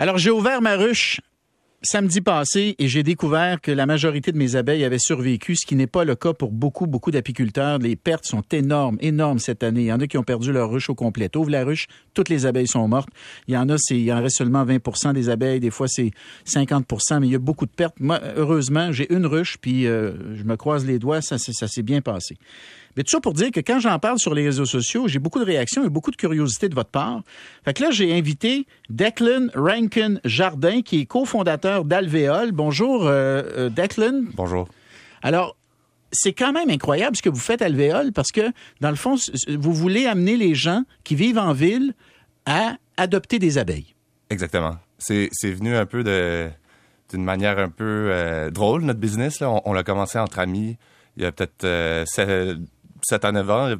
Alors, j'ai ouvert ma ruche samedi passé et j'ai découvert que la majorité de mes abeilles avaient survécu, ce qui n'est pas le cas pour beaucoup, beaucoup d'apiculteurs. Les pertes sont énormes, énormes cette année. Il y en a qui ont perdu leur ruche au complet. Ouvre la ruche, toutes les abeilles sont mortes. Il y en a, c'est, il en reste seulement 20% des abeilles. Des fois, c'est 50% mais il y a beaucoup de pertes. Moi, heureusement, j'ai une ruche, puis euh, je me croise les doigts, ça, ça s'est bien passé. Mais tout ça pour dire que quand j'en parle sur les réseaux sociaux, j'ai beaucoup de réactions et beaucoup de curiosité de votre part. Fait que là, j'ai invité Declan Rankin Jardin, qui est cofondateur d'Alvéole. Bonjour, euh, euh, Declan. Bonjour. Alors, c'est quand même incroyable ce que vous faites Alvéole parce que, dans le fond, vous voulez amener les gens qui vivent en ville à adopter des abeilles. Exactement. C'est venu un peu de d'une manière un peu euh, drôle, notre business. Là. On, l'a commencé entre amis il y a peut-être 7 à 9 ans,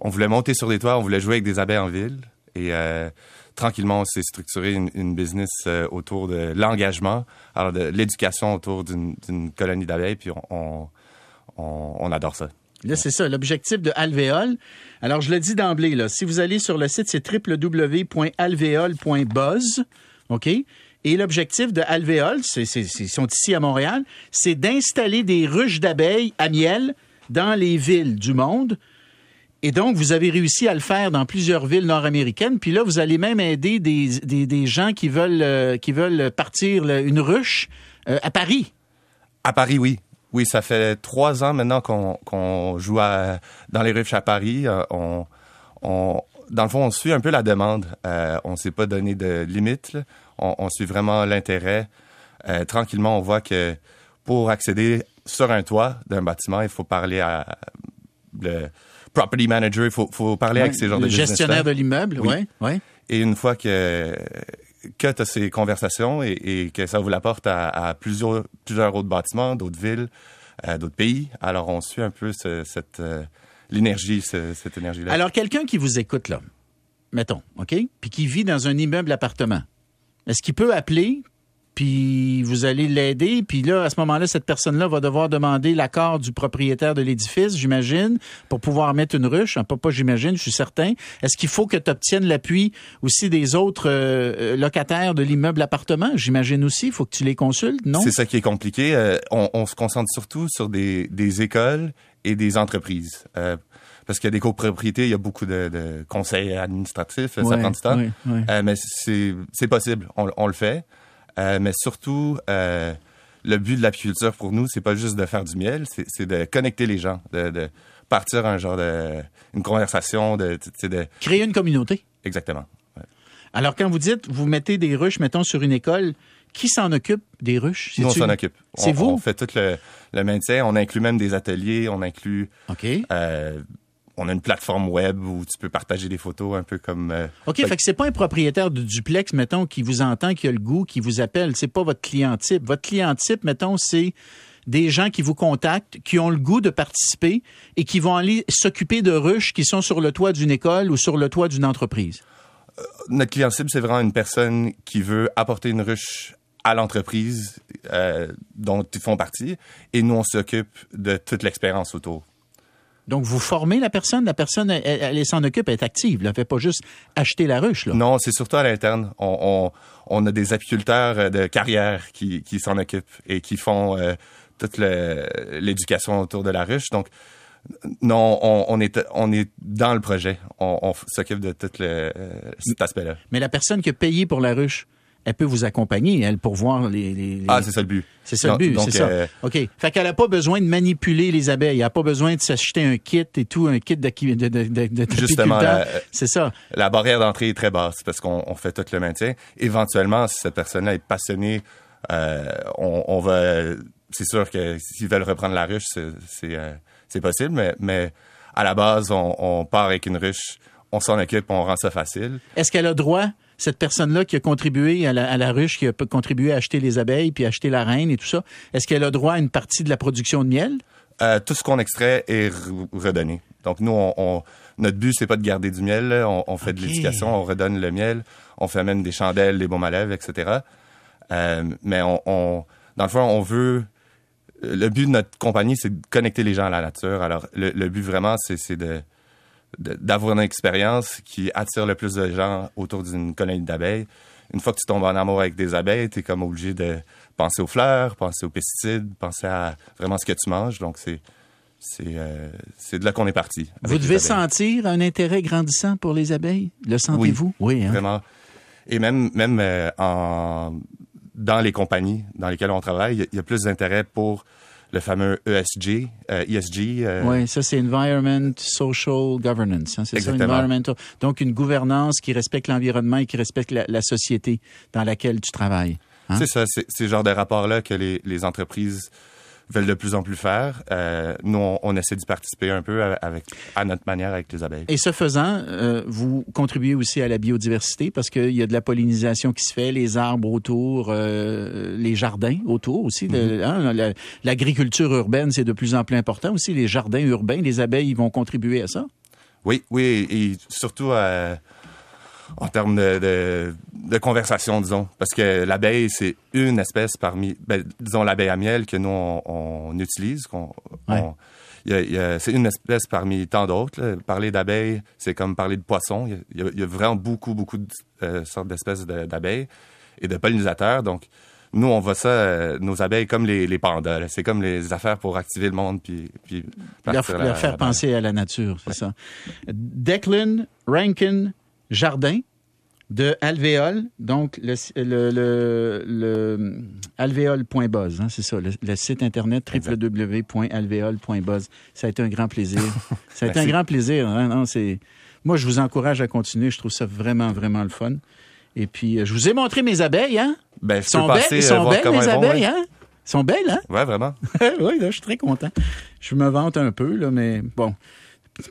on, voulait monter sur les toits, on voulait jouer avec des abeilles en ville. Et euh, tranquillement, on s'est structuré une, business euh, autour de l'engagement, alors de l'éducation autour d'une colonie d'abeilles, puis on, adore ça. Là, c'est ça, l'objectif de Alvéole. Alors, je le dis d'emblée, si vous allez sur le site, c'est www.alvéole.buzz, OK? Et l'objectif de Alvéole, ils sont ici à Montréal, c'est d'installer des ruches d'abeilles à miel dans les villes du monde. Et donc, vous avez réussi à le faire dans plusieurs villes nord-américaines. Puis là, vous allez même aider des, des, gens qui veulent, euh, qui veulent partir une ruche euh, à Paris. À Paris, oui. Oui, ça fait trois ans maintenant qu'on joue dans les ruches à Paris. Euh, on, dans le fond, on suit un peu la demande. on ne s'est pas donné de limite. On, on, suit vraiment l'intérêt. tranquillement, on voit que pour accéder sur un toit d'un bâtiment, il faut parler à le property manager, il faut, parler avec ces gens de Le gestionnaire de l'immeuble, oui. Ouais, Et une fois que, que tu as ces conversations et, que ça vous l'apporte à, plusieurs, plusieurs autres bâtiments, d'autres villes, euh, d'autres pays, alors on suit un peu cette, euh, l'énergie, cette énergie-là. Alors, quelqu'un qui vous écoute, là, mettons, OK, puis qui vit dans un immeuble appartement, est-ce qu'il peut appeler puis vous allez l'aider, puis là, à ce moment-là, cette personne-là va devoir demander l'accord du propriétaire de l'édifice, j'imagine, pour pouvoir mettre une ruche. Pas, pas j'imagine, je suis certain. Est-ce qu'il faut que tu obtiennes l'appui aussi des autres euh, locataires de l'immeuble appartement? J'imagine aussi, il faut que tu les consultes, non? C'est ça qui est compliqué. Euh, on, se concentre surtout sur des, écoles et des entreprises. Euh, parce qu'il y a des copropriétés, il y a beaucoup de, conseils administratifs, ça prend du temps. mais c'est possible, on le fait. Euh, mais surtout, euh, le but de l'apiculture pour nous, c'est pas juste de faire du miel, c'est de connecter les gens, de, partir un genre de une conversation, de, de créer une communauté. Exactement. Alors quand vous dites, vous mettez des ruches, mettons sur une école, qui s'en occupe des ruches? Nous on s'en occupe. C'est vous? On fait tout le, le, maintien. On inclut même des ateliers. On inclut. Ok. Euh, on a une plateforme web où tu peux partager des photos un peu comme. Euh, OK, fait, que c'est pas un propriétaire de duplex, mettons, qui vous entend, qui a le goût, qui vous appelle. C'est pas votre client type. Votre client type, mettons, c'est des gens qui vous contactent, qui ont le goût de participer et qui vont aller s'occuper de ruches qui sont sur le toit d'une école ou sur le toit d'une entreprise. Euh, notre client cible, c'est vraiment une personne qui veut apporter une ruche à l'entreprise euh, dont ils font partie et nous, on s'occupe de toute l'expérience autour. Donc, vous formez la personne, la personne, elle, s'en occupe, elle est active. Elle ne fait pas juste acheter la ruche. Là. Non, c'est surtout à l'interne. On, a des apiculteurs euh, de carrière qui, s'en occupent et qui font euh, toute l'éducation autour de la ruche. Donc, non, on, est, on est dans le projet. On, s'occupe de tout le, cet aspect-là. Mais la personne qui a payé pour la ruche, elle peut vous accompagner, elle, pour voir les... Ah, c'est ça le but. C'est ça le but, c'est ça. Euh, OK. Fait qu'elle n'a pas besoin de manipuler les abeilles. Elle n'a pas besoin de s'acheter un kit et tout, un kit de, de, de, de Justement, c'est ça. La barrière d'entrée est très basse parce qu'on fait tout le maintien. Éventuellement, si cette personne-là est passionnée, euh, on, va... C'est sûr que s'ils veulent reprendre la ruche, c'est euh, possible, mais, mais à la base, on, on part avec une ruche, on s'en occupe, on rend ça facile. Est-ce qu'elle a droit cette personne-là qui a contribué à la, ruche, qui a contribué à acheter les abeilles, puis acheter la reine et tout ça, est-ce qu'elle a droit à une partie de la production de miel? Euh, tout ce qu'on extrait est redonné. Donc nous, on, notre but c'est pas de garder du miel. On, fait de l'éducation, on redonne le miel, on fait même des chandelles, des baumes à lèvres, etc. Euh, mais on, dans le fond, on veut. Le but de notre compagnie, c'est de connecter les gens à la nature. Alors le but vraiment, c'est de d'avoir une expérience qui attire le plus de gens autour d'une colonie d'abeilles. une fois que tu tombes en amour avec des abeilles, tu es comme obligé de penser aux fleurs, penser aux pesticides, penser à vraiment ce que tu manges. Donc, c'est c'est euh, de là qu'on est parti. Vous devez sentir un intérêt grandissant pour les abeilles? Le sentez-vous? Oui, hein? vraiment. Et même, même euh, en, dans les compagnies dans lesquelles on travaille, il y, a plus d'intérêt pour le fameux ESG, euh, ESG. Euh, oui, ça c'est Environment Social Governance. Hein, c'est ça, environmental. Donc une gouvernance qui respecte l'environnement et qui respecte la, société dans laquelle tu travailles. Hein? C'est ça, c'est ce genre de rapport-là que les, les entreprises veulent de plus en plus faire. Euh, nous, on, essaie d'y participer un peu avec, à notre manière avec les abeilles. Et ce faisant, euh, vous contribuez aussi à la biodiversité parce qu'il y a de la pollinisation qui se fait, les arbres autour, euh, les jardins autour aussi. Mm-hmm. Hein, l'agriculture urbaine, c'est de plus en plus important aussi. Les jardins urbains, les abeilles vont contribuer à ça? Oui, oui, et surtout à en termes de, de, conversation, disons. Parce que l'abeille, c'est une espèce parmi, ben, disons, l'abeille à miel que nous, on, utilise. Qu'on, c'est une espèce parmi tant d'autres. Parler d'abeille, c'est comme parler de poisson. Il y, a, vraiment beaucoup, beaucoup de euh, sortes d'espèces d'abeilles et de pollinisateurs. Donc, nous, on voit ça, euh, nos abeilles, comme les, les pandas. C'est comme les affaires pour activer le monde puis, puis leur, faire penser à la nature, c'est ça. Declan Rankin Jardin de Alvéole, donc le, le, le, alvéole.buzz, hein, c'est ça, le, site internet www.alvéole.buzz. Ça a été un grand plaisir. Ça a été un grand plaisir. Hein, non, c'est... Moi, je vous encourage à continuer. Je trouve ça vraiment, vraiment le fun. Et puis, euh, je vous ai montré mes abeilles, hein? Ben, sont belles, ils sont belles, mes abeilles, hein? sont belles, hein? Ouais, vraiment. oui, là, je suis très content. Je me vante un peu, là, mais bon.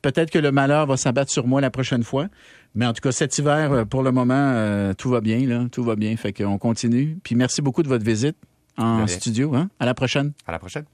Peut-être que le malheur va s'abattre sur moi la prochaine fois. Mais en tout cas, cet hiver, euh, pour le moment, euh, tout va bien, là. Tout va bien. Fait qu'on continue. Puis merci beaucoup de votre visite en studio. Hein? À la prochaine. À la prochaine.